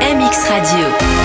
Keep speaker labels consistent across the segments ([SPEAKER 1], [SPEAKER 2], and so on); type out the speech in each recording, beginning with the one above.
[SPEAKER 1] MX Radio.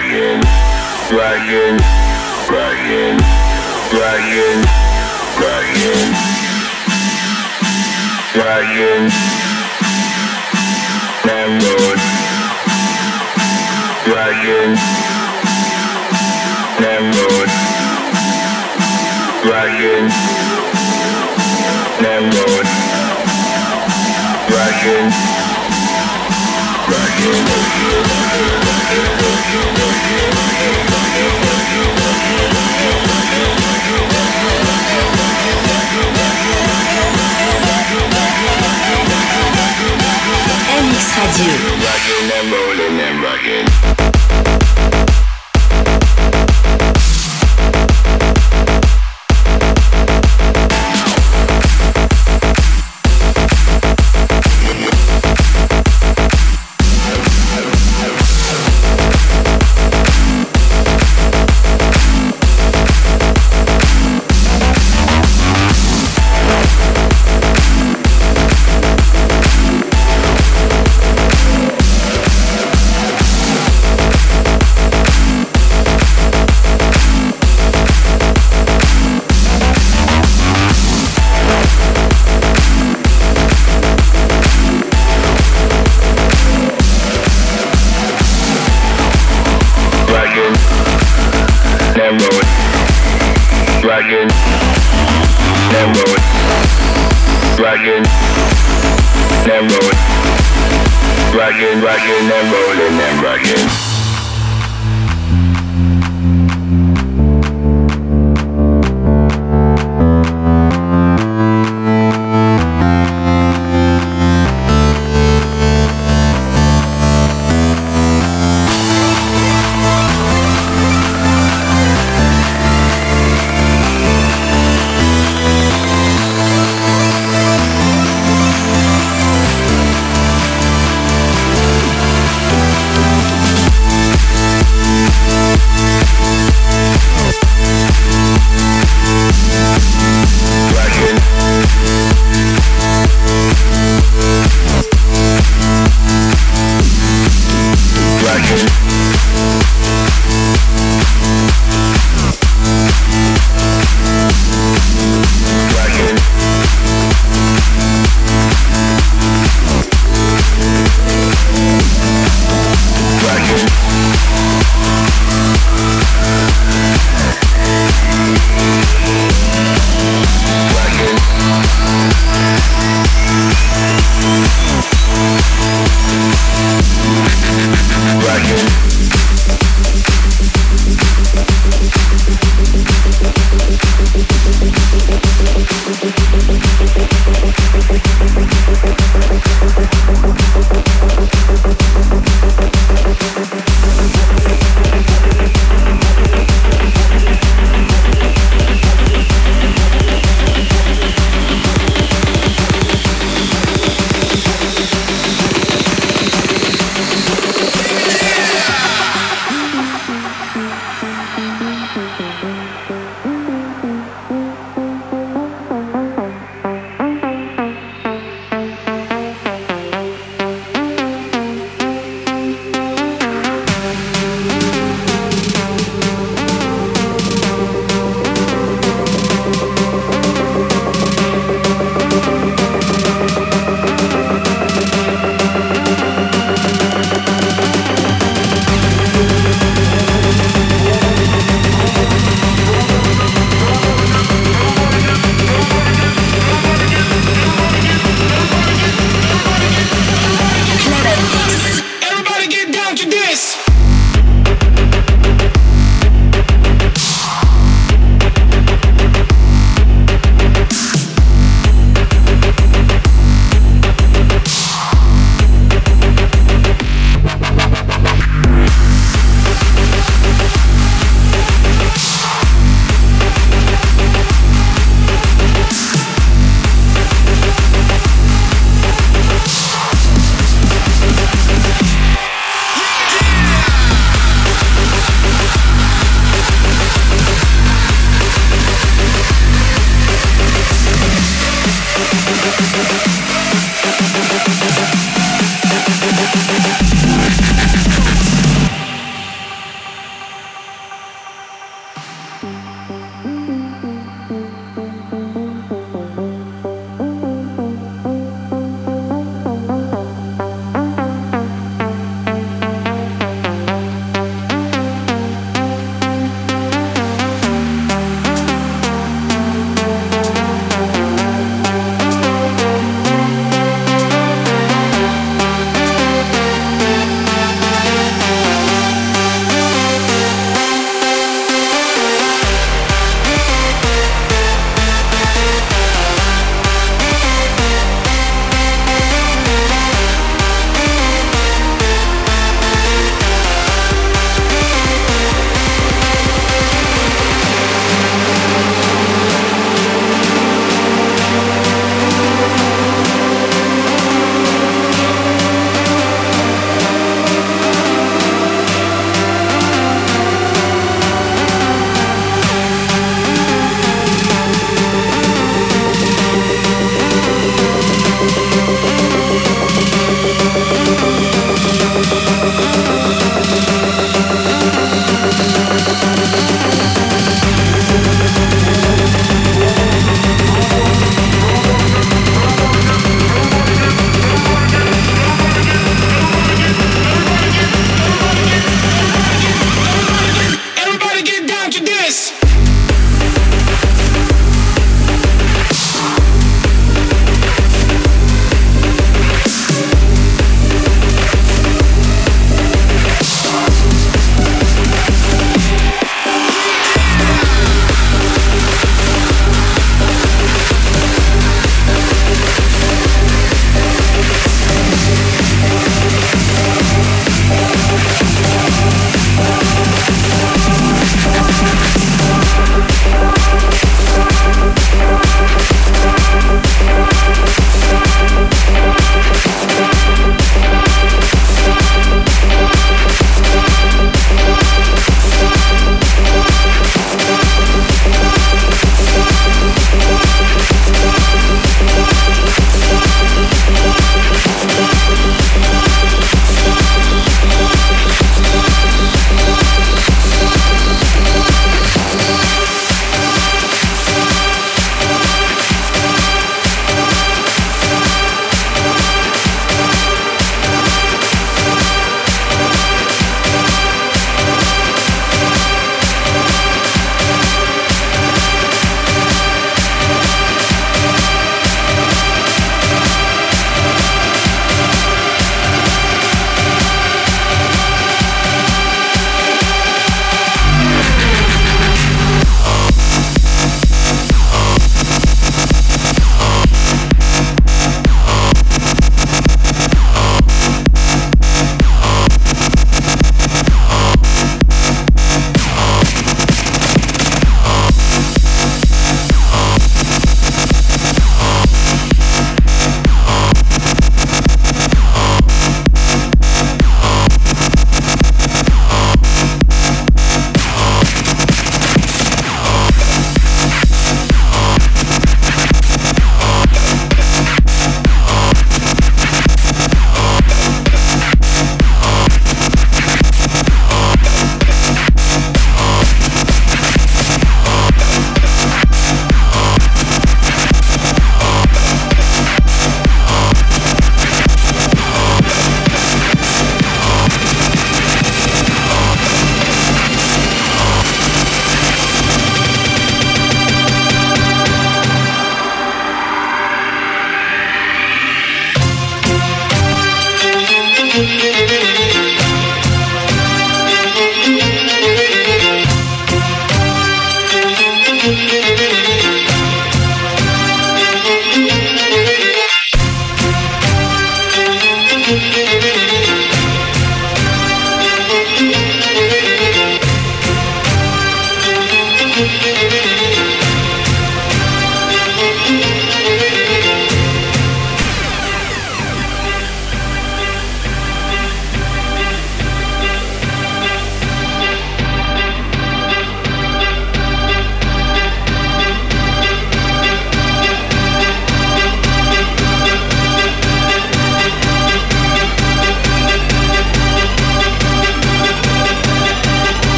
[SPEAKER 1] Dragon, dragon, dragon, dragon, dragon, dragon, landlord, dragon, landlord, dragon, landlord, dragon, dragon, dragon. Radio.